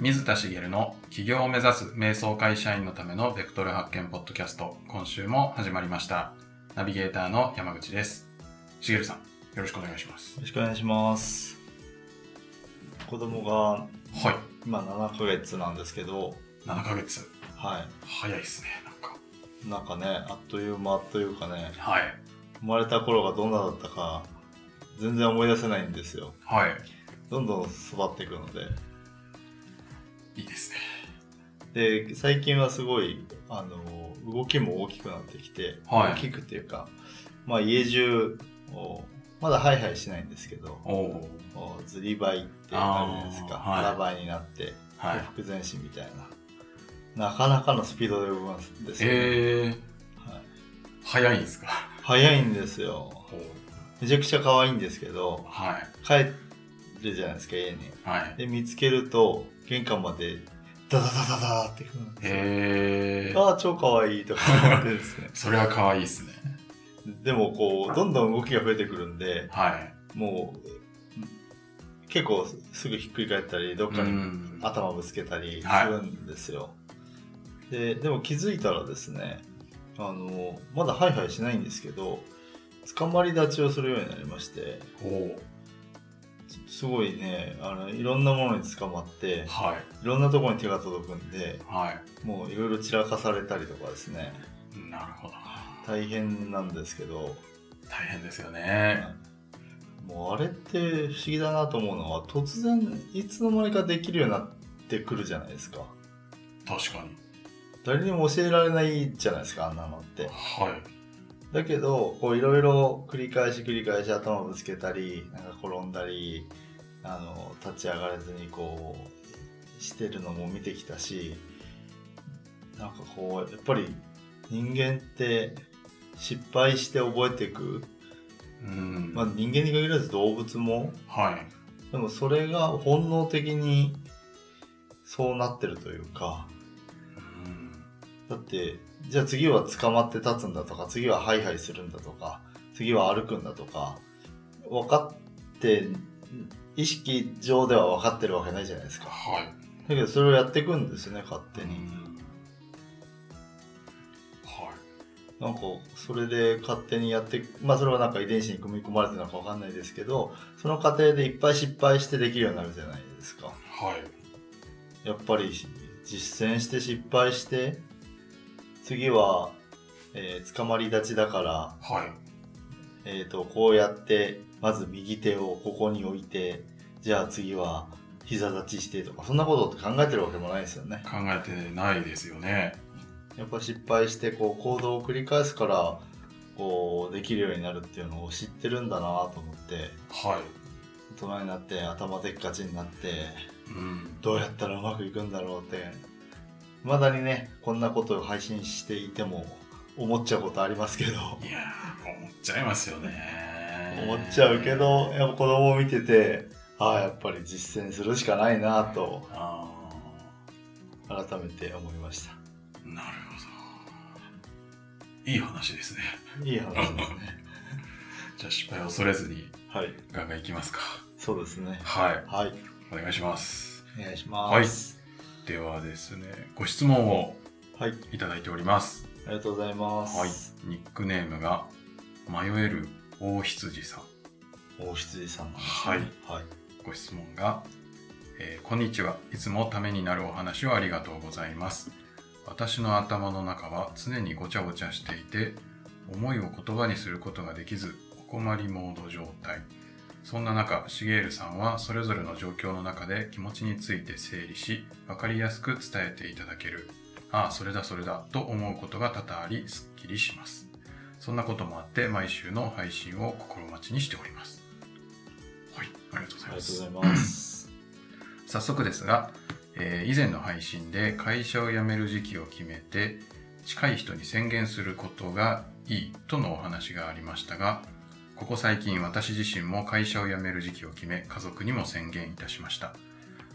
水田茂の起業を目指す瞑想会社員のためのベクトル発見ポッドキャスト、今週も始まりました。ナビゲーターの山口です。茂さん、よろしくお願いします。よろしくお願いします。子供がはい。今7ヶ月なんですけど、7ヶ月。は早いですね、なんか。い。なんかね、あっという間というかね、はい。生まれた頃がどんなだったか、全然思い出せないんですよ。はい。どんどん育っていくので。いいですね。で、最近はすごい、あの、動きも大きくなってきて、はい大きくっていうか、まあ家中を、まだハイハイしないんですけど、ずりばいってあるじゃないですか。腹ばいになって、はい。不前進みたいな。なかなかのスピードで動くんですよ、ねえー、はい。早いんですか？早いんですよ。おめちゃくちゃ可愛いんですけど、はい。帰るじゃないですか、家に。はい。で、見つけると、玄関まで、ダダダダダーって来るんですよ。えー、ああ、超可愛いとか思ってですね。それは可愛いですね。でも、こう、どんどん動きが増えてくるんで、はい。もう、結構すぐひっくり返ったり、どっかうにん頭ぶつけたりすはいるんですよ。で、でも気づいたらですね、あの、まだハイハイしないんですけど、捕まり立ちをするようになりまして、おお。すごいね、あの、いろんなものに捕まって、はいろんなところに手が届くんで、い。はい。もういろいろ散らかされたりとかですね、なるほど。大変なんですけど、大変ですよね。もうあれって不思議だなと思うのは、突然いつの間にかできるようになってくるじゃないですか。確かに。誰にも教えられないじゃないですか、あんなのって。はい。だけど、こういろいろ繰り返し繰り返し頭ぶつけたり、なんか転んだり、あの、立ち上がれずにこう、してるのも見てきたし、なんかこう、やっぱり人間って失敗して覚えていく。うん。まあ人間に限らず動物も、はい。でもそれが本能的にそうなってるというか、うん。だって、じゃあ次は捕まって立つんだとか、次はハイハイするんだとか、次は歩くんだとか、分かって、意識上では分かってるわけないじゃないですか。はい。だけどそれをやっていくんですよね、勝手に。うんはなんか、それで勝手にやって、まあそれはなんか遺伝子に組み込まれてるのか分かんないですけど、その過程でいっぱい失敗してできるようになるじゃないですか。い。はい。やっぱり実践して失敗して、次は、えー捕まり立ちだから、はい。えー、とこうやってまず右手をここに置いてじゃあ次は膝立ちしてとかそんなことって考えてるわけもないですよね考えてないですよね。やっぱ失敗してこう行動を繰り返すからこうできるようになるっていうのを知ってるんだなと思ってはい。大人になって頭でっかちになってうん。どうやったらうまくいくんだろうってまだにねこんなことを配信していても思っちゃうことありますけどいやー、思っちゃいますよね。思っちゃうけ。どやっぱ子供を見ててああやっぱり実践するしかないなとあ改めて思いましたあ、なるほど。いい話ですね。いい話ですね じゃあ失敗を恐れずにはいガンガンいきますか。そうですねはい。はいお願いします。お願いしますではですね、ご質問をはい、いただいております。ありがとうございますはい。ニックネームが迷える大羊さん。大羊さんねはいはいご質問が、えーこんにちは。いつもためになるお話をありがとうございます。私の頭の中は常にごちゃごちゃしていて、思いを言葉にすることができず、お困りモード状態。そんな中、しげーるさんはそれぞれの状況の中で気持ちについて整理し、わかりやすく伝えていただける。ああ、それだそれだと思うことが多々あり、すっきりします。そんなこともあって、毎週の配信を心待ちにしております。はい、ありがとうございます。ありがとうございます 早速ですが、えー以前の配信で会社を辞める時期を決めて近い人に宣言することがいいとのお話がありましたがここ最近私自身も会社を辞める時期を決め家族にも宣言いたしました。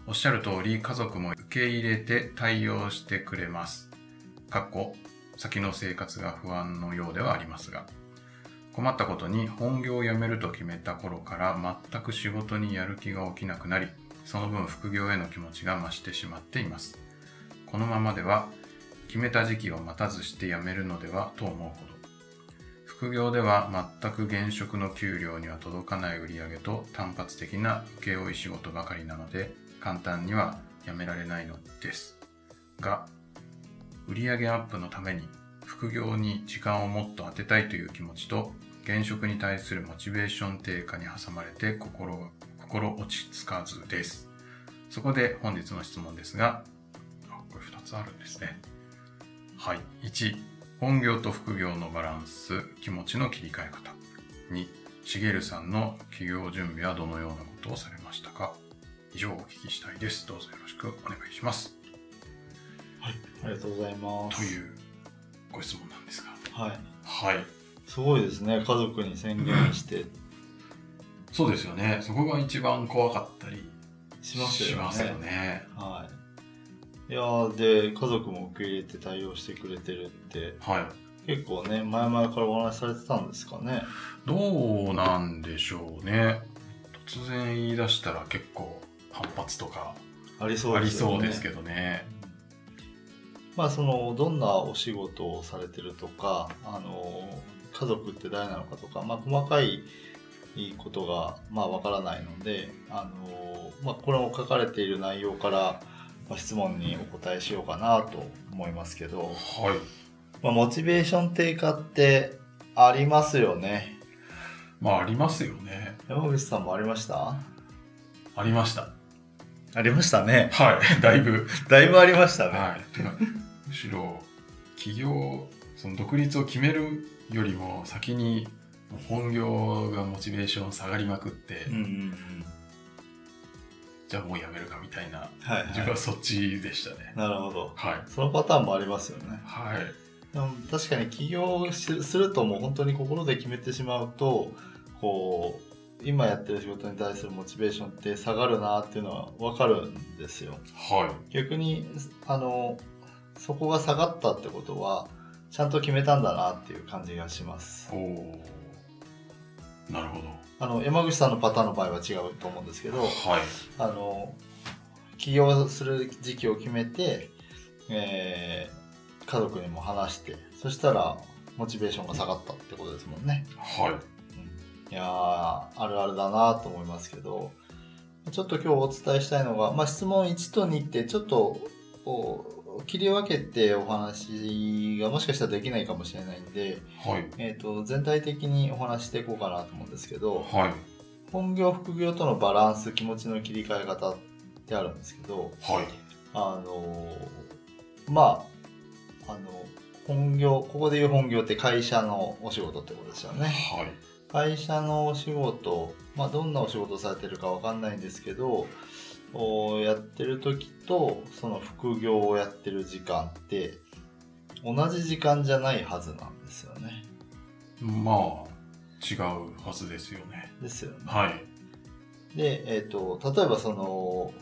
おっしゃる通り家族も受け入れて対応してくれます。かっこ先の生活が不安のようではありますが。困ったことに本業を辞めると決めた頃から全く仕事にやる気が起きなくなりその分副業への気持ちが増してしまっています。このままでは決めた時期を待たずして辞めるのではと思うほど副業では全く現職の給料には届かない売り上げと単発的な請負仕事ばかりなので簡単には辞められないのです。が売上アップのために副業に時間をもっと当てたいという気持ちと現職に対するモチベーション低下に挟まれて心心落ち着かずです。そこで本日の質問ですがあこれ2つあるんですね。はい。1本業と副業のバランス気持ちの切り替え方。2しげるさんの起業準備はどのようなことをされましたか？以上お聞きしたいです。どうぞよろしくお願いします。はい、ありがとうございます。というご質問なんですが。はい。はい。すごいですね、家族に宣言して。そうですよね。そこが一番怖かったりしますよね。しますよね。はい。いやーで、家族も受け入れて対応してくれてるって、はい。結構ね、前々からお話しされてたんですかね。どうなんでしょうね。突然言い出したら結構反発とかありそうありですよね。そうですけどね。まあそのどんなお仕事をされてるとかあの家族って誰なのかとか、まあ、細かいことがまあわからないのであの、まあ、これを書かれている内容から、まあ、質問にお答えしようかなと思いますけど、はい。まあ、モチベーション低下ってありますよね。まあありますよね。山口さんもありました？ありました。ありましたね。はい。だいぶ。だいぶありましたね、はい。むしろ起業その独立を決めるよりも先に本業がモチベーション下がりまくって、うんうんうんじゃあもうやめるかみたいなはいは自分はいそっちでしたね。なるほど。はい。そのパターンもありますよね。はい。でも確かに起業しするともう本当に心で決めてしまうとこう今やってる仕事に対するモチベーションって下がるなっていうのは分かるんですよ。はい。逆にあのそこが下がったってことはちゃんと決めたんだなっていう感じがします。おおなるほどあの山口さんのパターンの場合は違うと思うんですけどはい。あの起業する時期を決めて、えー家族にも話してそしたらモチベーションが下がったってことですもんね。はい。いやーあるあるだなと思いますけどちょっと今日お伝えしたいのが、まあ、質問1と2ってちょっと切り分けてお話がもしかしたらできないかもしれないんで、はい。えー、と全体的にお話していこうかなと思うんですけどはい。本業副業とのバランス気持ちの切り替え方ってあるんですけどはい。あのーまああの本業ここでいう本業って会社のお仕事ってことですよね。はい。会社のお仕事、まあ、どんなお仕事をされてるかわかんないんですけどおやってる時とその副業をやってる時間って同じ時間じゃないはずなんですよね。まあ違うはずですよねですよね。はいで、えー、と例えばその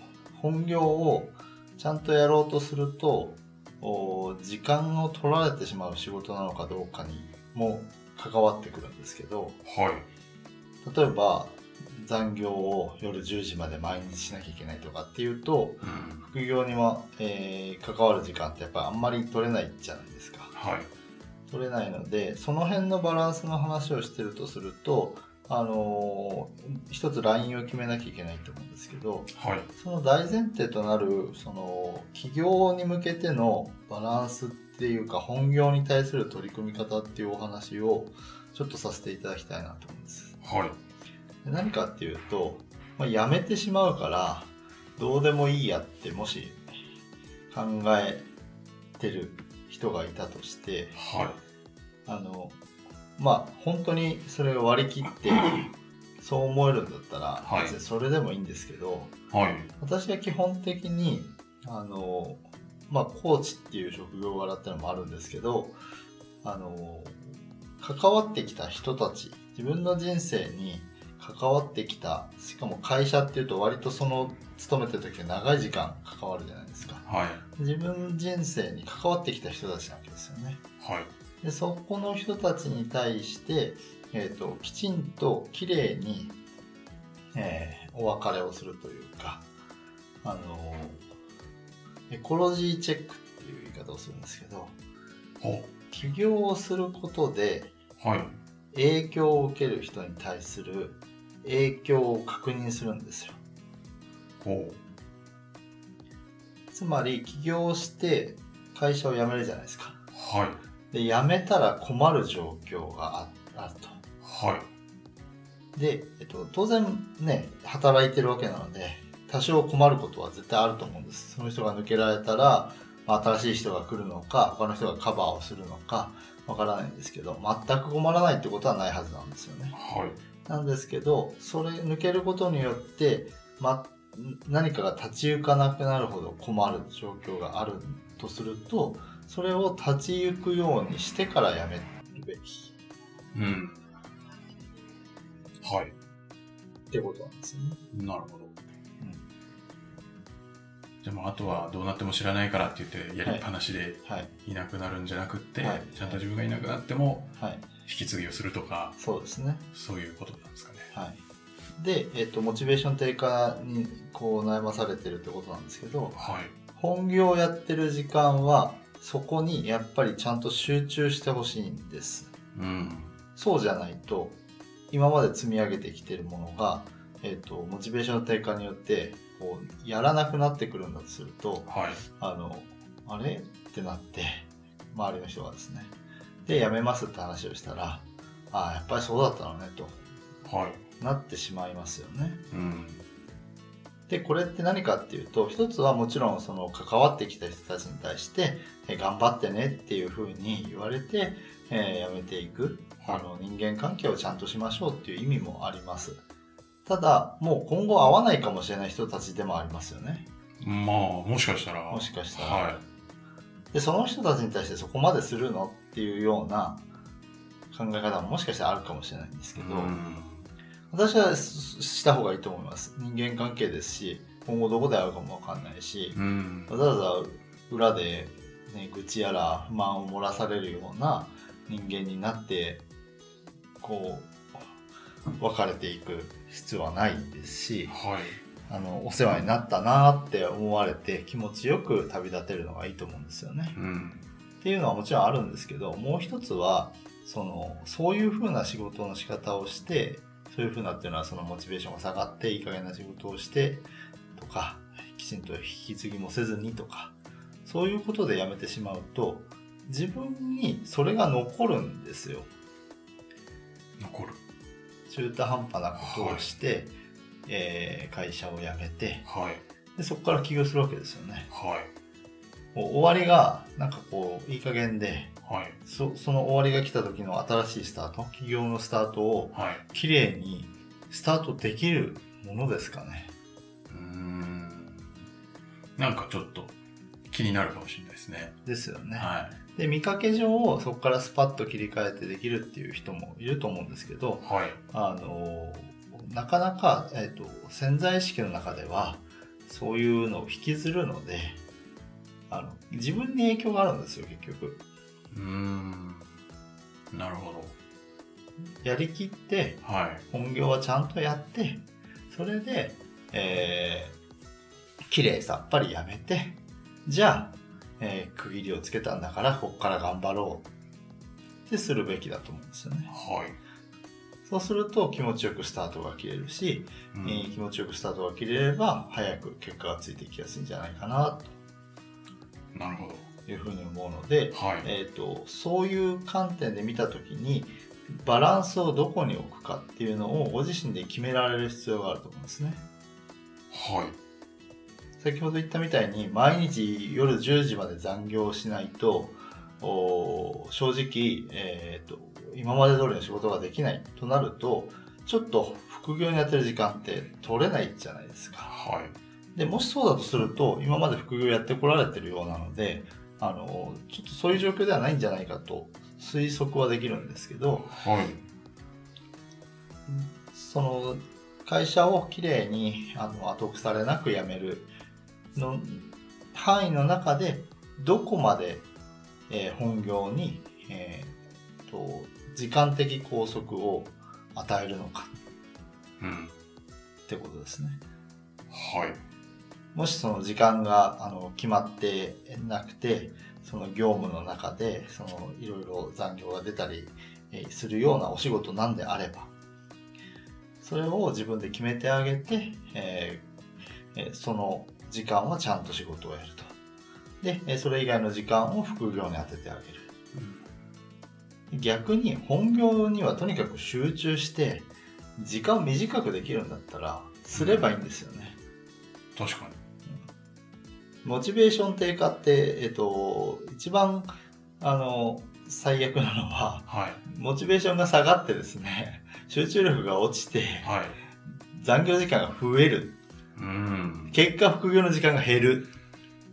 本業をちゃんとやろうとするとお時間を取られてしまう仕事なのかどうかにも関わってくるんですけどはい例えば残業を夜10時まで毎日しなきゃいけないとかっていうとうん。副業には、えー関わる時間ってやっぱりあんまり取れないじゃないですか。はい。取れないのでその辺のバランスの話をしてるとするとあのー一つラインを決めなきゃいけないと思うんですけどはい。その大前提となるその起業に向けてのバランスっていうか本業に対する取り組み方っていうお話をちょっとさせていただきたいなと思うんです。はい。で何かっていうと、まあ、やめてしまうからどうでもいいやってもし考えてる人がいたとしてはい。あのまあ本当にそれを割り切って そう思えるんだったらはい。別にそれでもいいんですけど、はい。私は基本的にあのまあコーチっていう職業柄ってのもあるんですけどあの関わってきた人たち自分の人生に関わってきたしかも会社っていうと割とその勤めてる時は長い時間関わるじゃないですかはい自分人生に関わってきた人たちなわけですよねはいでそこの人たちに対して、えー、ときちんときれいに、えーお別れをするというかあのエコロジーチェックっていう言い方をするんですけどほ起業をすることでう。はい。影響を受ける人に対する影響を確認するんですよほつまり起業して会社を辞めるじゃないですかう。はい。で辞めたら困る状況がああるとはい。で、えっと、当然ね働いてるわけなので多少困ることは絶対あると思うんですその人が抜けられたら、まあ新しい人が来るのか他の人がカバーをするのかわからないんですけど全く困らないってことはないはずなんですよねはい。なんですけどそれ抜けることによって、ま、何かが立ち行かなくなるほど困る状況があるとするとそれを立ち行くようにしてからやめるべきうん。はい。ってことなんですよね。なるほど。じゃあもうあとはどうなっても知らないからって言ってやりっぱなしではい。いなくなるんじゃなくって、はいちゃんと自分がいなくなってもはい。引き継ぎをするとか、そうですね。そういうことなんですかね。はい。で、えっと、モチベーション低下にこう悩まされてるってことなんですけど、はい。本業をやってる時間は、そこにやっぱりちゃんと集中してほしいんです。うん。そうじゃないと、今まで積み上げてきてるものが、えっと、モチベーションの低下によって、こう、やらなくなってくるんだとすると、はい。あの、あれ？ってなって、周りの人がですね。で、やめますって話をしたら、ああ、やっぱりそうだったのね、とはい。なってしまいますよね。うん。で、これって何かっていうと、一つはもちろんその関わってきた人たちに対して、え頑張ってねっていうふうに言われて、えーやめていく。あの、人間関係をちゃんとしましょうっていう意味もあります。ただ、もう今後会わないかもしれない人たちでもありますよね。まあ、もしかしたら。もしかしたらはで、その人たちに対してそこまでするのっていうような考え方ももしかしたらあるかもしれないんですい。けど、うん。私はしした方がいいと思います。人間関係ですし、今後どこで会うかもわかんないし、うん。わざわざ裏で、ね、愚痴やら不満を漏らされるような人間になって、こう、別れていく必要はないですし、はい。あの、お世話になったなって思われて気持ちよく旅立てるのがいいと思うんですよね。うん。っていうのはもちろんあるんですけど、もう一つは、その、そういう風な仕事の仕方をして、そういう風なっていうのはそのモチベーションが下がっていい加減な仕事をしてとか、きちんと引き継ぎもせずにとか、そういうことでやめてしまうと、自分にそれが残るんですよ。残る。中途半端なことをして、えー会社を辞めてはい。で、そこから起業するわけですよね。はい。終わりが、なんかこう、いい加減で、はい。そその終わりが来た時の新しいスタート、企業のスタートをはい。綺麗にスタートできるものですかね。うーん。なんかちょっと気になるかもしれないですね。ですよね。はで、見かけ上、そこからスパッと切り替えてできるっていう人もいると思うんですけどい。、はい。あの、なかなか、えっ、と、潜在意識の中では、そういうのを引きずるので、あの、自分に影響があるんですよ、結局。うーん。なるほど。やりきって、はい。本業はちゃんとやって、それで、えー、綺麗さっぱりやめて、じゃあ、えー区切りをつけたんだから、ここから頑張ろうってするべきだと思うんですよね。はい。そうすると気持ちよくスタートが切れるし、うんえー気持ちよくスタートが切れれば、早く結果がついていきやすいんじゃないかな、なるほど。というふうに思うので、はい。えー、とそういう観点で見た時にバランスをどこに置くかっていうのをご自身で決められる必要があると思うんですねはい。先ほど言ったみたいに毎日夜10時まで残業をしないと正直、えー、と今まで通りの仕事ができないとなるとちょっと副業にやってる時間って取れないじゃないですかはい。でもしそうだとすると今まで副業やってこられてるようなのであのちょっとそういう状況ではないんじゃないかと推測はできるんですけどはい。その会社をきれいにあの後腐れなく辞めるの範囲の中でどこまで、えー本業に、えーと時間的拘束を与えるのかうん。ってことですね。はい。もしその時間があの決まってなくて、その業務の中で、そのいろいろ残業が出たりえーするようなお仕事なんであれば、それを自分で決めてあげて、えーえーその時間はちゃんと仕事をやると。で、えーそれ以外の時間を副業に当ててあげる。逆に本業にはとにかく集中して、時間を短くできるんだったら、すればいいんですよね。確かに。モチベーション低下って、えっと、一番、あの、最悪なのは、はい。モチベーションが下がってですね、集中力が落ちて、はい。残業時間が増える。うん。結果、副業の時間が減る。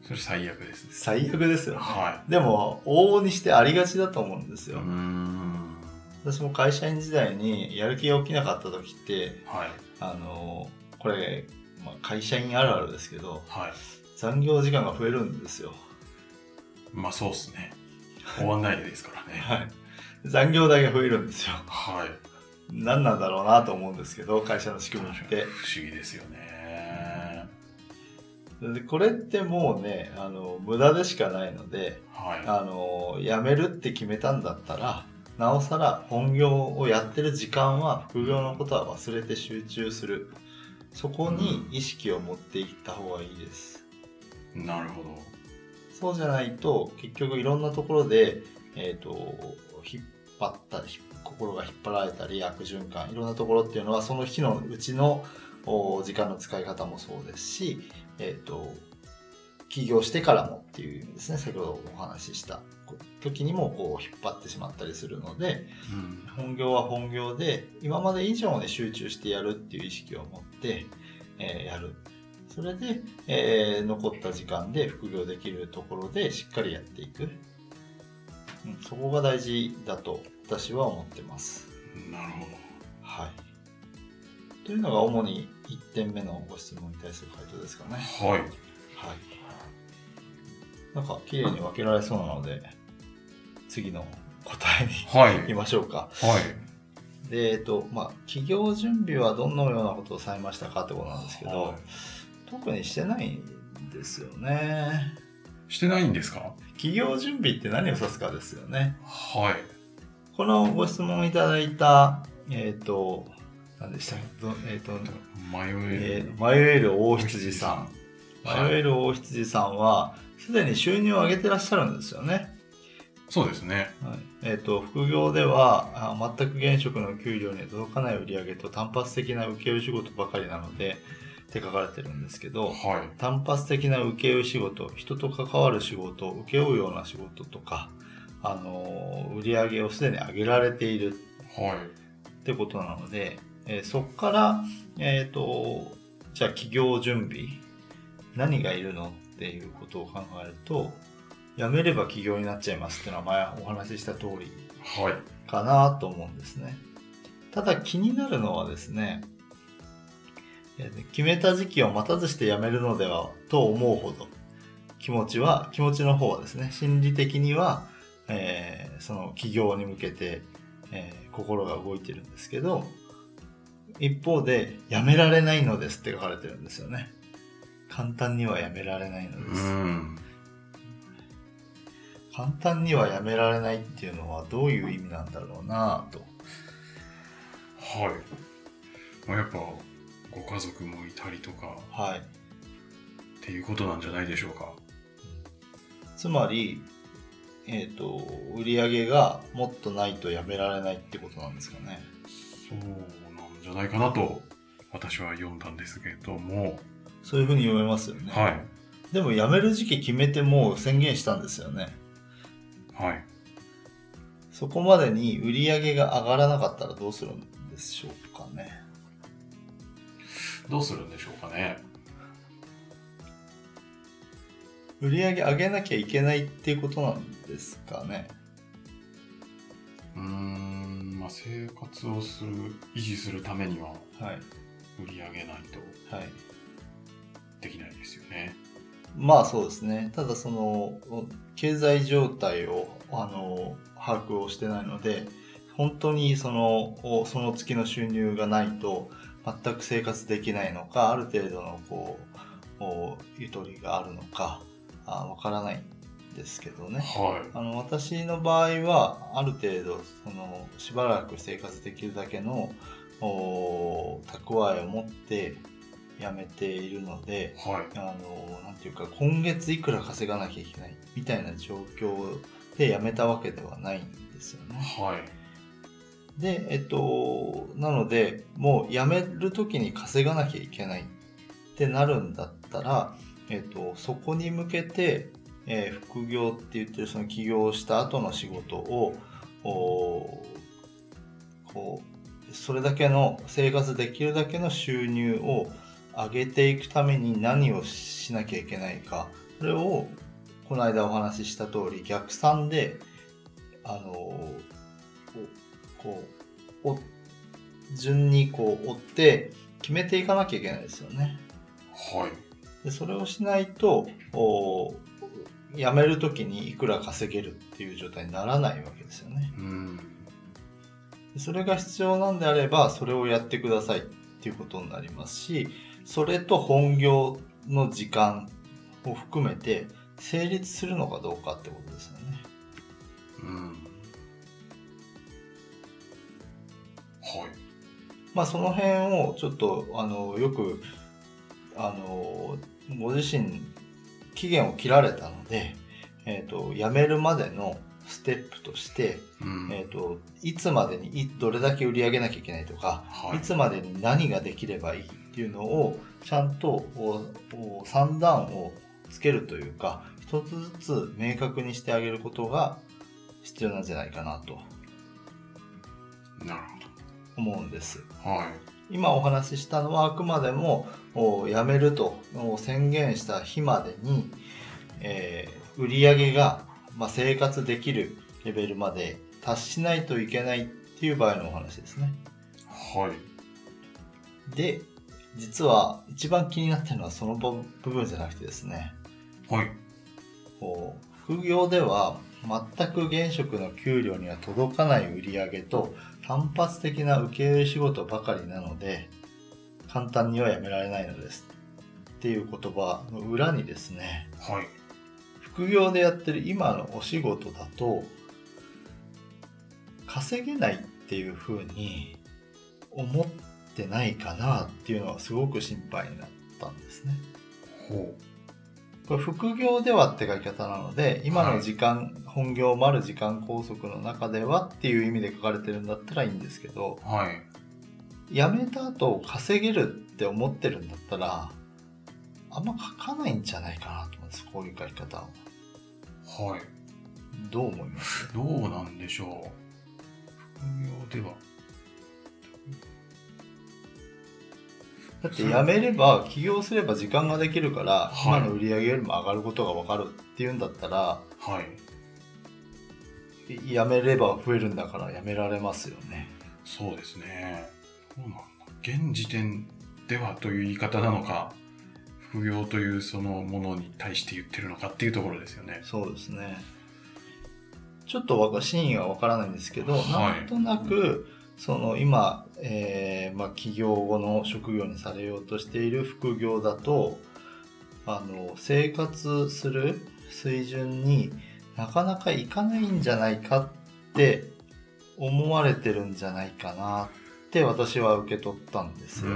それ最悪ですね。最悪ですよね。はでも、往々にしてありがちだと思うんですよ。ん。私も会社員時代にやる気が起きなかった時って、はい。あの、これ、まあ、会社員あるあるですけど、はい。残業時間が増えるんですよ。まあそうっすね。終わんないですからね。はい。残業代が増えるんですよ。はい。何なんだろうなと思うんですけど、会社の仕組みって。不思議ですよね。でこれってもうね、あの、無駄でしかないので、はあの、辞めるって決めたんだったら、なおさら本業をやってる時間は副業のことは忘れて集中する。そこに意識を持っていった方がいいです。い。なるほど。そうじゃないと、結局いろんなところで、えっ、と、引っ張ったり、心が引っ張られたり、悪循環、いろんなところっていうのは、その日のうちのお時間の使い方もそうですし、えっ、と、起業してからもっていう意味ですね、先ほどお話しした時にもこう引っ張ってしまったりするので、うん。本業は本業で、今まで以上に集中してやるっていう意識を持って、えーやる。それで、えー残った時間で副業できるところでしっかりやっていく。うんそこが大事だと私は思ってます。なるほど。はい。というのが主に1点目のご質問に対する回答ですかね。はい。はい。なんか綺麗に分けられそうなので、次の答えにはい。行きましょうか。はい。で、えっと、まあ、企業準備はどのようなことをされましたかってことなんですけど、はい特にしてないんですよね。してないんですか？企業準備って何を指すかですよね。はい。このご質問いただいた、えっ、と、何でしたっけ？どえっ、と、迷ええる。ー、迷える大羊さん。はい迷える大羊さんは、すでに収入を上げてらっしゃるんですよね。そうですね。はいえっと副業ではあ全く現職の給料に届かない売上と単発的な請負仕事ばかりなのでって書かれてるんですけどはい。単発的な請負仕事人と関わる仕事請け負うような仕事とか、あの売上をすでに上げられているはい。ってことなので、えーそこから、えっとじゃあ企業準備何がいるのっていうことを考えると辞めれば起業になっちゃいますっていうのは前お話しした通りはい。かなと思うんですね。ただ気になるのはですね、えー決めた時期を待たずして辞めるのではと思うほど気持ちは、気持ちの方はですね、心理的には、えーその起業に向けて、えー心が動いてるんですけど、一方で、辞められないのですって書かれてるんですよね。簡単には辞められないのうです。ん。簡単には辞められないっていうのはどういう意味なんだろうなぁと。はい。まあ、やっぱ、ご家族もいたりとかはい。っていうことなんじゃないでしょうか。つまり、えっ、と、売り上げがもっとないとやめられないってことなんですかね。そうなんじゃないかなと、私は読んだんですけども、そういうふうに読めますよね。はい。でも辞める時期決めてもう宣言したんですよね。はい。そこまでに売り上げが上がらなかったらどうするんでしょうかね。どうするんでしょうかね。売り上げ上げなきゃいけないっていうことなんですかね。うーん、まあ、生活をする、維持するためにははい。売り上げないとはい。できないですよね。まあそうですね。ただその、経済状態を、あの、把握をしてないので、本当にその、おその月の収入がないと、全く生活できないのか、ある程度のこう、ゆとりがあるのかわからないんですけどね、はい、あの私の場合はある程度そのしばらく生活できるだけの蓄えを持って辞めているので、はい、あのなんていうか今月いくら稼がなきゃいけないみたいな状況で辞めたわけではないんですよね。はいで、えっと、なので、もう辞める時に稼がなきゃいけないってなるんだったら、えっと、そこに向けて、えー、副業って言ってるその起業した後の仕事を、こう、それだけの生活できるだけの収入を上げていくために何をしなきゃいけないか、それをこの間お話しした通り逆算で、あのこう、お順にこう追って決めていかなきゃいけないですよね。はい。でそれをしないと、お辞めるときにいくら稼げるっていう状態にならないわけですよね。うんそれが必要なんであれば、それをやってくださいっていうことになりますし、それと本業の時間を含めて成立するのかどうかってことですよね。うんまあその辺をちょっとあのよくあのご自身期限を切られたので、えーと、辞めるまでのステップとして、うん、えーと、いつまでにどれだけ売り上げなきゃいけないとか、はい、いつまでに何ができればいいっていうのをちゃんと算段をつけるというか一つずつ明確にしてあげることが必要なんじゃないかなと。なるほど思うんです。はい、今お話ししたのはあくまでも辞めると宣言した日までに、えー、売上が、まあ、生活できるレベルまで達しないといけないっていう場合のお話ですね。はい。で、実は一番気になってるのはその部分じゃなくてですね。はい。こう副業では全く現職の給料には届かない売上と単発的な請負仕事ばかりなので簡単にはやめられないのです。っていう言葉の裏にですね、はい、副業でやってる今のお仕事だと稼げないっていうふうに思ってないかなっていうのはすごく心配になったんですね。ほうこれ副業ではって書き方なので、今の時間、はい、本業丸時間拘束の中ではっていう意味で書かれてるんだったらいいんですけど、はい。辞めた後稼げるって思ってるんだったら、あんま書かないんじゃないかなと思うんです、こういう書き方を。はい。どう思います？どうなんでしょう。副業ではだって辞めれば起業すれば時間ができるから、はい、今の売り上げよりも上がることが分かるっていうんだったら、はい、辞めれば増えるんだから辞められますよね。そうですね。そうなんだ。現時点ではという言い方なのか副業というそのものに対して言ってるのかっていうところですよね。そうですね。ちょっと真意は分からないんですけど、はい、なんとなくその今、えー、まあ、起業後の職業にされようとしている副業だとあの生活する水準になかなかいかないんじゃないかって思われてるんじゃないかなって私は受け取ったんですよ。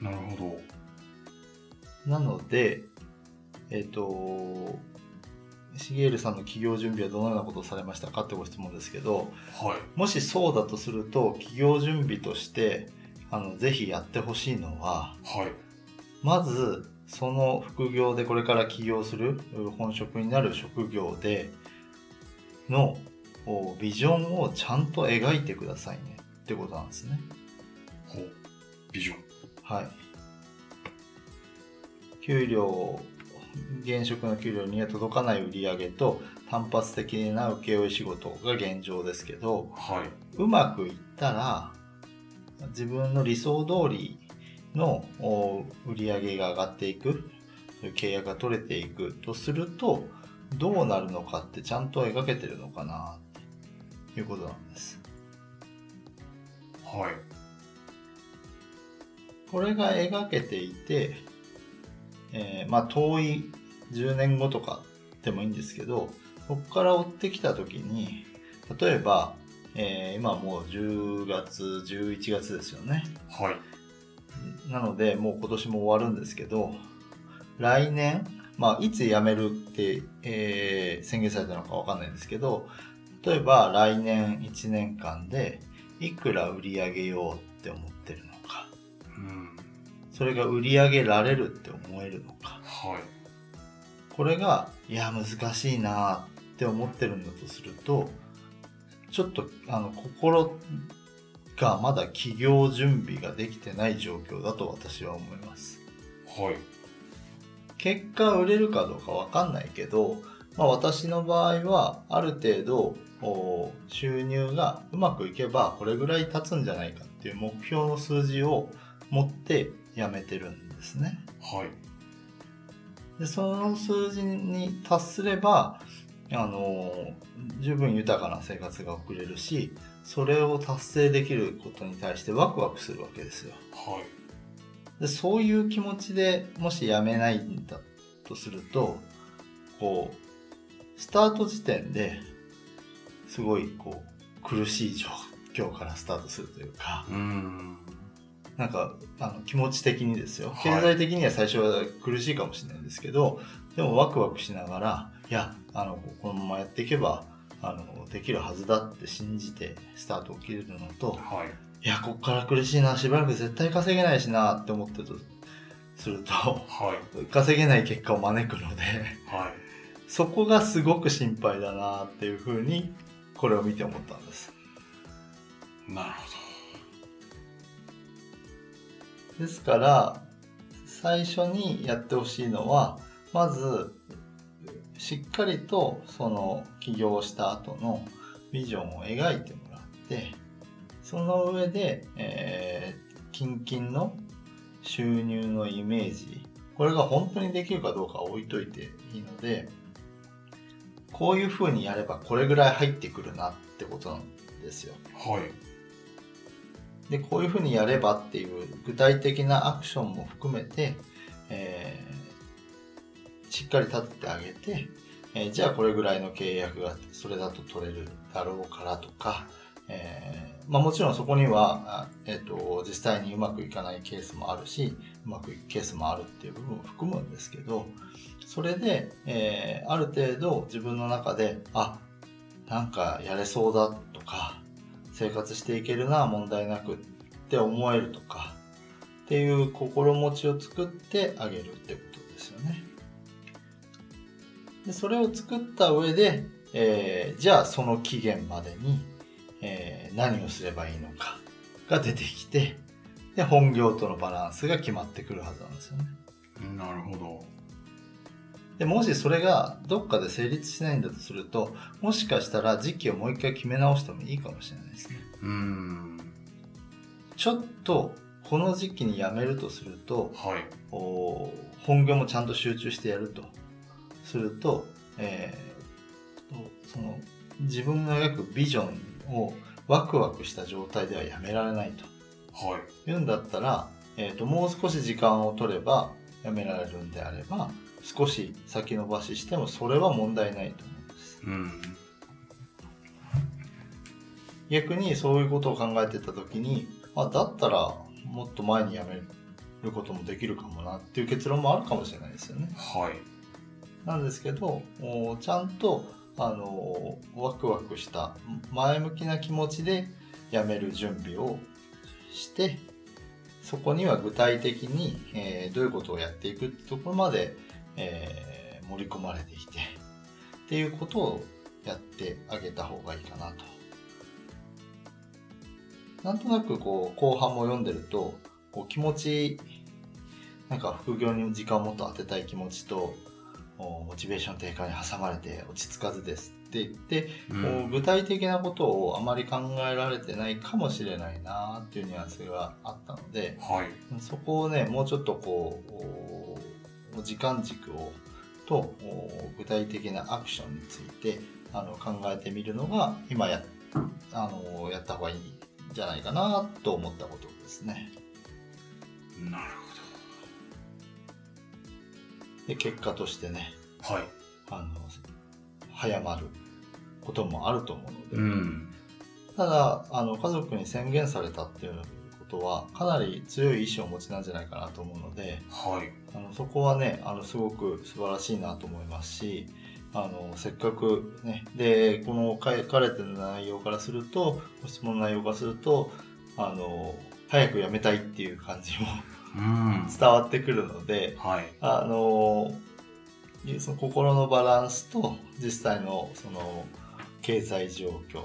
なるほど。なので、えっ、ー、と、シゲールさんの起業準備はどのようなことをされましたかってご質問ですけど、はい、もしそうだとすると起業準備としてあのぜひやってほしいのは、はい、まずその副業でこれから起業する本職になる職業でのビジョンをちゃんと描いてくださいねってことなんですね。ほう。ビジョン。はい。給料現職の給料には届かない売り上げと単発的な請負仕事が現状ですけど、はい、うまくいったら自分の理想通りの売り上げが上がっていく契約が取れていくとするとどうなるのかってちゃんと描けてるのかなということなんです。はい。それが描けていて、えー、まあ遠い10年後とかでもいいんですけどそこから追ってきた時に例えば、えー、今もう10月11月ですよね。はい。なのでもう今年も終わるんですけど来年まあいつ辞めるって、えー、宣言されたのかわかんないんですけど例えば来年1年間でいくら売り上げようって思っそれが売り上げられるって思えるのか、はい、これがいや難しいなって思ってるんだとするとちょっとあの心がまだ起業準備ができてない状況だと私は思います。はい。結果売れるかどうかわかんないけど、まあ、私の場合はある程度収入がうまくいけばこれぐらい経つんじゃないかっていう目標の数字を持ってやめてるんですね。はい。でその数字に達すればあの十分豊かな生活が送れるしそれを達成できることに対してワクワクするわけですよ。はい、でそういう気持ちでもしやめないんだとするとこうスタート時点ですごいこう苦しい状況からスタートするというか。うんなんかあの気持ち的にですよ。経済的には最初は苦しいかもしれないんですけど、はい、でもワクワクしながらいやあのこのままやっていけばあのできるはずだって信じてスタートを切るのと、はい、いやこっから苦しいなしばらく絶対稼げないしなって思ってるとすると、はい、稼げない結果を招くので、はい、そこがすごく心配だなっていうふうにこれを見て思ったんです。なるほどですから最初にやってほしいのはまずしっかりとその起業した後のビジョンを描いてもらってその上で、えー、近々の収入のイメージこれが本当にできるかどうかは置いといていいのでこういうふうにやればこれぐらい入ってくるなってことなんですよ。はい。でこういうふうにやればっていう具体的なアクションも含めて、えしっかり立ててあげて、えー、じゃあこれぐらいの契約がそれだと取れるだろうからとか、えー、まあ、もちろんそこには、えーと、実際にうまくいかないケースもあるしうまくいくケースもあるっていう部分を含むんですけどそれで、えー、ある程度自分の中であなんかやれそうだとか生活していけるな問題なくって思えるとかっていう心持ちを作ってあげるってことですよね。でそれを作った上で、えー、じゃあその期限までに、えー、何をすればいいのかが出てきてで本業とのバランスが決まってくるはずなんですよね。なるほど。でもしそれがどっかで成立しないんだとするともしかしたら時期をもう一回決め直してもいいかもしれないですね。うんちょっとこの時期に辞めるとすると、はい、お本業もちゃんと集中してやるとすると、えー、その自分の描くビジョンをワクワクした状態ではやめられないと。はい。言うんだったら、えーと、もう少し時間を取ればやめられるんであれば少し先延ばししてもそれは問題ないと思うんです。うん、逆にそういうことを考えてた時にあだったらもっと前にやめることもできるかもなっていう結論もあるかもしれないですよね。はい。なんですけどちゃんとあのワクワクした前向きな気持ちでやめる準備をしてそこには具体的に、えー、どういうことをやっていくってところまで、えー、盛り込まれていてっていうことをやってあげた方がいいかなと。なんとなくこう後半も読んでるとこう気持ちなんか副業に時間をもっと当てたい気持ちとモチベーション低下に挟まれて落ち着かずですって言って、うん、具体的なことをあまり考えられてないかもしれないなっていうニュアンスがあったので、はい、そこをねもうちょっとこう時間軸をと具体的なアクションについてあの考えてみるのが今やあのやった方がいいんじゃないかなと思ったことですね。なるで結果としてねほどはい。あの早まることもあると思うので、うん。ただあの家族に宣言されたっていうことはかなり強い意志をお持ちなんじゃないかなと思うのではい。あのそこはねあのすごく素晴らしいなと思いますしあのせっかくねでこの書かれてる内容からするとご質問の内容からするとあの早くやめたいっていう感じもうん。伝わってくるのではい。あのその心のバランスと実際のその経済状況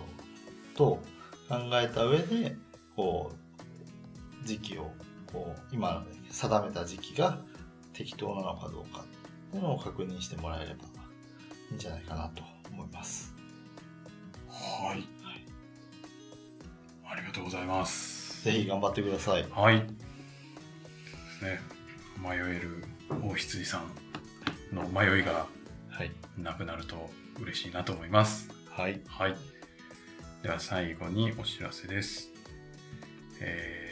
と考えた上でこう時期をこう今定めた時期が適当なのかどうかっていうのを確認してもらえればいいんじゃないかなと思います。はいありがとうございますぜひ頑張ってください。はいですね迷える大羊さんの迷いがはい。なくなると嬉しいなと思いますはい。はい。では最後にお知らせです。えー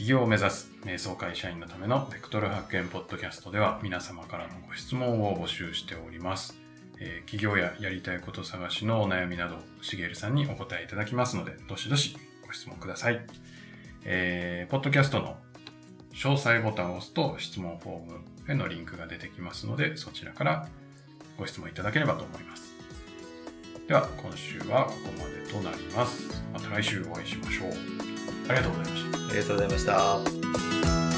起業を目指す瞑想会社員のためのベクトル発見ポッドキャストでは皆様からのご質問を募集しております。えー起業ややりたいこと探しのお悩みなど、しげるさんにお答えいただきますので、どしどしご質問ください。えーポッドキャストの詳細ボタンを押すと質問フォームへのリンクが出てきますので、そちらからご質問いただければと思います。では、今週はここまでとなります。また来週お会いしましょう。ありがとうございました。ありがとうございました。